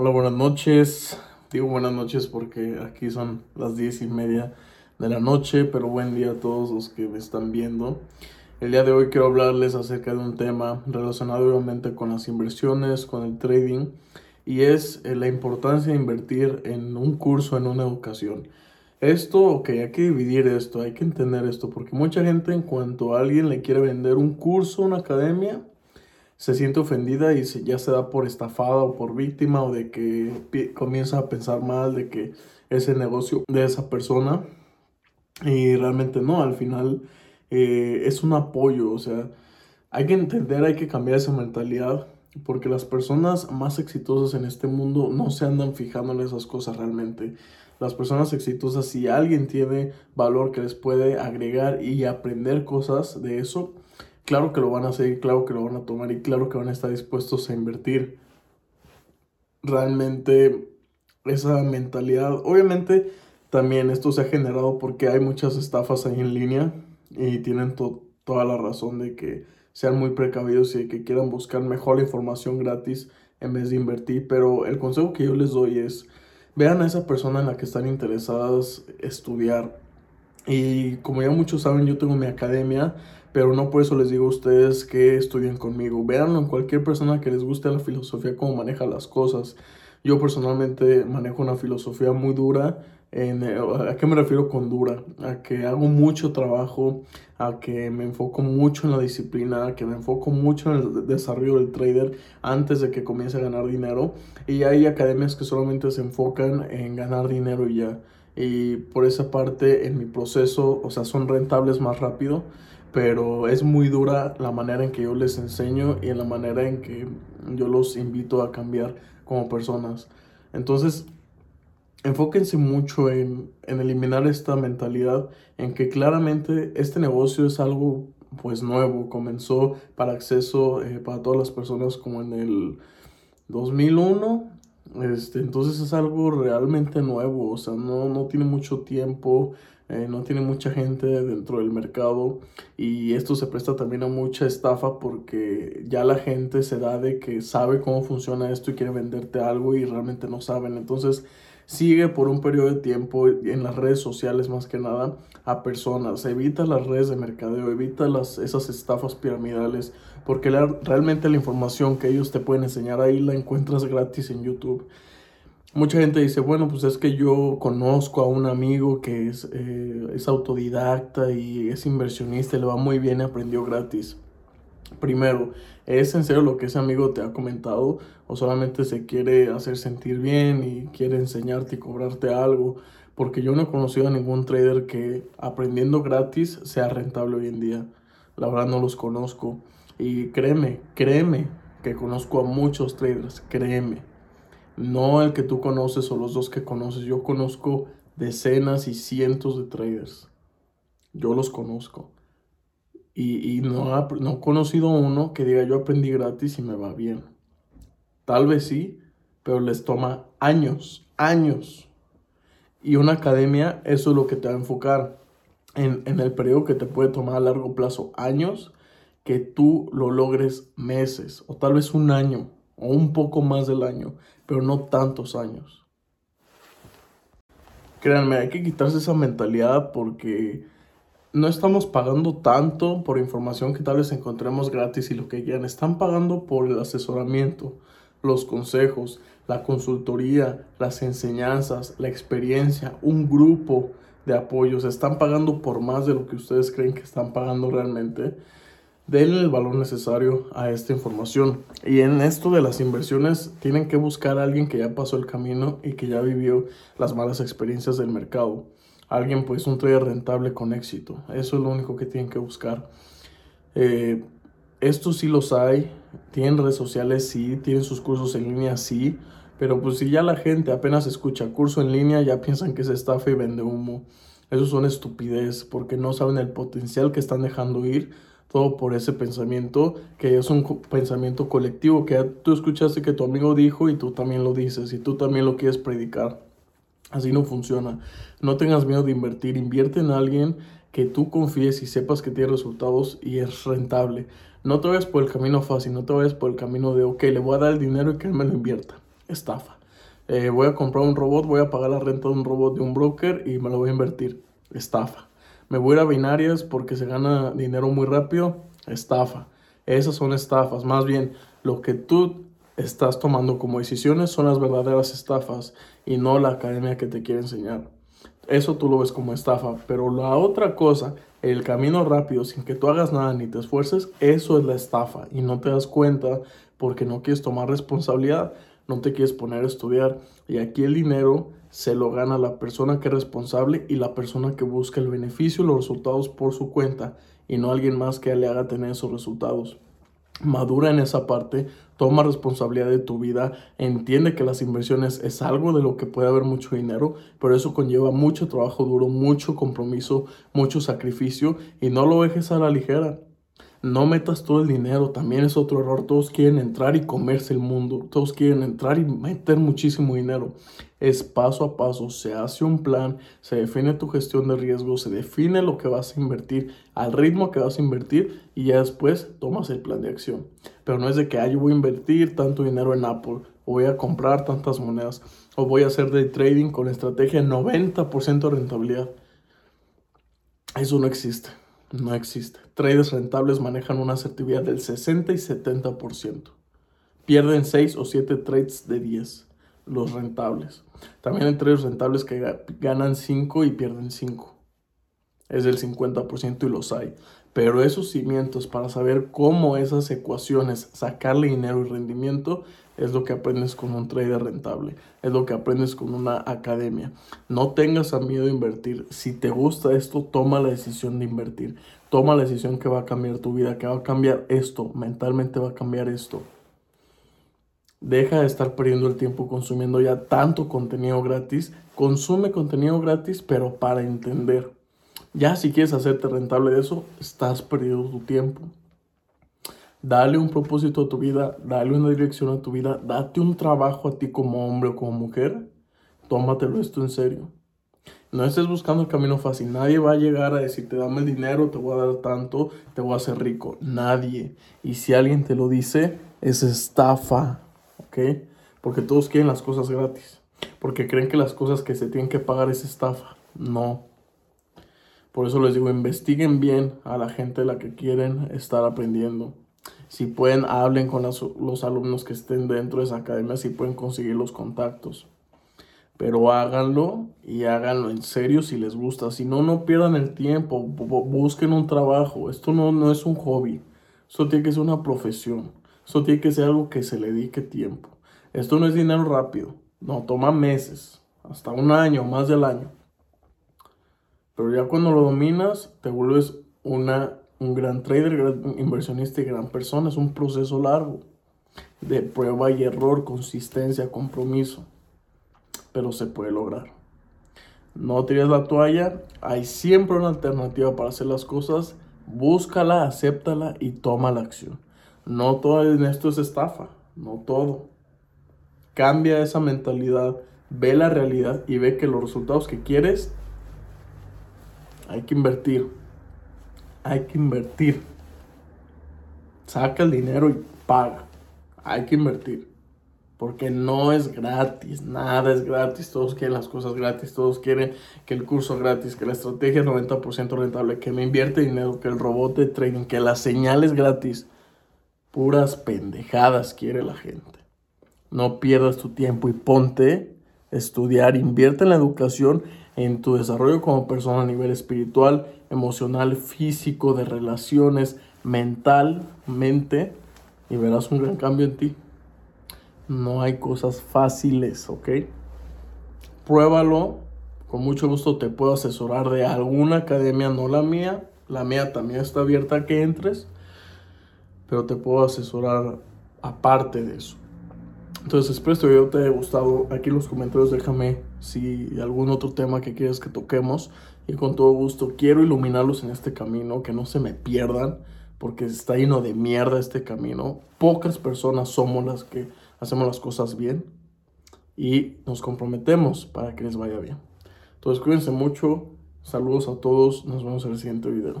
Hola, buenas noches. Digo buenas noches porque aquí son las diez y media de la noche, pero buen día a todos los que me están viendo. El día de hoy quiero hablarles acerca de un tema relacionado obviamente con las inversiones, con el trading, y es eh, la importancia de invertir en un curso, en una educación. Esto, ok, hay que dividir esto, hay que entender esto, porque mucha gente en cuanto a alguien le quiere vender un curso, una academia, se siente ofendida y ya se da por estafada o por víctima o de que comienza a pensar mal de que es negocio de esa persona. Y realmente no, al final eh, es un apoyo, o sea, hay que entender, hay que cambiar esa mentalidad porque las personas más exitosas en este mundo no se andan fijando en esas cosas realmente. Las personas exitosas, si alguien tiene valor que les puede agregar y aprender cosas de eso, claro que lo van a hacer, claro que lo van a tomar y claro que van a estar dispuestos a invertir. Realmente esa mentalidad, obviamente también esto se ha generado porque hay muchas estafas ahí en línea y tienen toda la razón de que sean muy precavidos y que quieran buscar mejor información gratis en vez de invertir. Pero el consejo que yo les doy es, vean a esa persona en la que están interesadas estudiar. Y como ya muchos saben, yo tengo mi academia pero no por eso les digo a ustedes que estudien conmigo. Véanlo en cualquier persona que les guste la filosofía, cómo maneja las cosas. Yo personalmente manejo una filosofía muy dura. En, eh, ¿A qué me refiero con dura? A que hago mucho trabajo, a que me enfoco mucho en la disciplina, a que me enfoco mucho en el desarrollo del trader antes de que comience a ganar dinero. Y hay academias que solamente se enfocan en ganar dinero y ya. Y por esa parte, en mi proceso, o sea, son rentables más rápido pero es muy dura la manera en que yo les enseño y en la manera en que yo los invito a cambiar como personas. Entonces, enfóquense mucho en, eliminar esta mentalidad, en que claramente este negocio es algo pues nuevo, comenzó para acceso eh, para todas las personas como en el 2001, este, entonces es algo realmente nuevo, o sea, no, no tiene mucho tiempo, eh, no tiene mucha gente dentro del mercado y esto se presta también a mucha estafa porque ya la gente se da de que sabe cómo funciona esto y quiere venderte algo y realmente no saben. Entonces sigue por un periodo de tiempo en las redes sociales más que nada a personas. Evita las redes de mercadeo, evita las, esas estafas piramidales porque realmente la información que ellos te pueden enseñar ahí la encuentras gratis en YouTube. Mucha gente dice, bueno, pues es que yo conozco a un amigo que es, eh, es autodidacta y es inversionista y le va muy bien y aprendió gratis. Primero, ¿es en serio lo que ese amigo te ha comentado o solamente se quiere hacer sentir bien y quiere enseñarte y cobrarte algo? Porque yo no he conocido a ningún trader que aprendiendo gratis sea rentable hoy en día. La verdad no los conozco. Y créeme, créeme que conozco a muchos traders, créeme no el que tú conoces o los dos que conoces. Yo conozco decenas y cientos de traders. Yo los conozco. Y, no, no he conocido uno que diga yo aprendí gratis y me va bien. Tal vez sí, pero les toma años, años. Y una academia, eso es lo que te va a enfocar en, en el periodo que te puede tomar a largo plazo, años, que tú lo logres meses o tal vez un año o un poco más del año, pero no tantos años. Créanme, hay que quitarse esa mentalidad porque no estamos pagando tanto por información que tal vez encontremos gratis y lo que quieran. Están pagando por el asesoramiento, los consejos, la consultoría, las enseñanzas, la experiencia, un grupo de apoyos. Están pagando por más de lo que ustedes creen que están pagando realmente denle el valor necesario a esta información. Y en esto de las inversiones, tienen que buscar a alguien que ya pasó el camino y que ya vivió las malas experiencias del mercado. Alguien, pues, un trader rentable con éxito. Eso es lo único que tienen que buscar. Eh, estos sí los hay. Tienen redes sociales, sí. Tienen sus cursos en línea, sí. Pero pues si ya la gente apenas escucha curso en línea, ya piensan que es estafa y vende humo. Eso son estupidez porque no saben el potencial que están dejando ir todo por ese pensamiento, que es un pensamiento colectivo, que tú escuchaste que tu amigo dijo y tú también lo dices y tú también lo quieres predicar. Así no funciona. No tengas miedo de invertir, invierte en alguien que tú confíes y sepas que tiene resultados y es rentable. No te vayas por el camino fácil, no te vayas por el camino de, ok, le voy a dar el dinero y que él me lo invierta. Estafa. eh, voy a comprar un robot, voy a pagar la renta de un robot de un broker y me lo voy a invertir. Estafa. Me voy a ir a binarias porque se gana dinero muy rápido. Estafa. Esas son estafas. Más bien, lo que tú estás tomando como decisiones son las verdaderas estafas y no la academia que te quiere enseñar. Eso tú lo ves como estafa. Pero la otra cosa, el camino rápido sin que tú hagas nada ni te esfuerces, eso es la estafa. Y no te das cuenta porque no quieres tomar responsabilidad no te quieres poner a estudiar. Y aquí el dinero se lo gana la persona que es responsable y la persona que busca el beneficio y los resultados por su cuenta y no alguien más que le haga tener esos resultados. Madura en esa parte, toma responsabilidad de tu vida, entiende que las inversiones es algo de lo que puede haber mucho dinero, pero eso conlleva mucho trabajo duro, mucho compromiso, mucho sacrificio y no lo dejes a la ligera. No metas todo el dinero, también es otro error. Todos quieren entrar y comerse el mundo. Todos quieren entrar y meter muchísimo dinero. Es paso a paso, se hace un plan, se define tu gestión de riesgo, se define lo que vas a invertir, al ritmo que vas a invertir y ya después tomas el plan de acción. Pero no es de que ah, yo voy a invertir tanto dinero en Apple, o voy a comprar tantas monedas, o voy a hacer day trading con estrategia 90% de rentabilidad. Eso no existe. No existe. Traders rentables manejan una asertividad del 60 y 70%. Pierden 6 o 7 trades de 10, los rentables. También hay traders rentables que ganan 5 y pierden 5. Es del 50% y los hay. Pero esos cimientos para saber cómo esas ecuaciones, sacarle dinero y rendimiento, es lo que aprendes con un trader rentable, es lo que aprendes con una academia. No tengas a miedo de invertir. Si te gusta esto, toma la decisión de invertir. Toma la decisión que va a cambiar tu vida, que va a cambiar esto, mentalmente va a cambiar esto. Deja de estar perdiendo el tiempo consumiendo ya tanto contenido gratis. Consume contenido gratis, pero para entender. Ya si quieres hacerte rentable de eso, estás perdiendo tu tiempo. Dale un propósito a tu vida, dale una dirección a tu vida, date un trabajo a ti como hombre o como mujer. Tómatelo esto en serio. No estés buscando el camino fácil. Nadie va a llegar a decirte, dame el dinero, te voy a dar tanto, te voy a hacer rico. Nadie. Y si alguien te lo dice, es estafa. ¿Ok? Porque todos quieren las cosas gratis. Porque creen que las cosas que se tienen que pagar es estafa. No. Por eso les digo, investiguen bien a la gente a la que quieren estar aprendiendo. Si pueden, hablen con los alumnos que estén dentro de esa academia, si pueden conseguir los contactos. Pero háganlo y háganlo en serio si les gusta. Si no, no pierdan el tiempo. Busquen un trabajo. Esto no, no es un hobby. Esto tiene que ser una profesión. Esto tiene que ser algo que se le dedique tiempo. Esto no es dinero rápido. No, toma meses. Hasta un año, más del año. Pero ya cuando lo dominas, te vuelves una un gran trader, gran inversionista y gran persona. Es un proceso largo de prueba y error, consistencia, compromiso. Pero se puede lograr. No tires la toalla. Hay siempre una alternativa para hacer las cosas. Búscala, acéptala y toma la acción. No todo en esto es estafa. No todo. Cambia esa mentalidad. Ve la realidad y ve que los resultados que quieres hay que invertir hay que invertir. Saca el dinero y paga. Hay que invertir. Porque no es gratis, nada es gratis. Todos quieren las cosas gratis, todos quieren que el curso gratis, que la estrategia es 90% rentable, que me invierte dinero, que el robot de trading, que las señales gratis. Puras pendejadas quiere la gente. No pierdas tu tiempo y ponte estudiar, invierte en la educación en tu desarrollo como persona a nivel espiritual, emocional, físico, de relaciones, mental, mente, y verás un gran cambio en ti. No hay cosas fáciles, ¿ok? Pruébalo. Con mucho gusto te puedo asesorar de alguna academia, no la mía. La mía también está abierta a que entres. Pero te puedo asesorar aparte de eso. Entonces espero este video te haya gustado. Aquí en los comentarios déjame si algún otro tema que quieres que toquemos. Y con todo gusto quiero iluminarlos en este camino, que no se me pierdan, porque está lleno de mierda este camino. Pocas personas somos las que hacemos las cosas bien y nos comprometemos para que les vaya bien. Entonces cuídense mucho. Saludos a todos. Nos vemos en el siguiente video.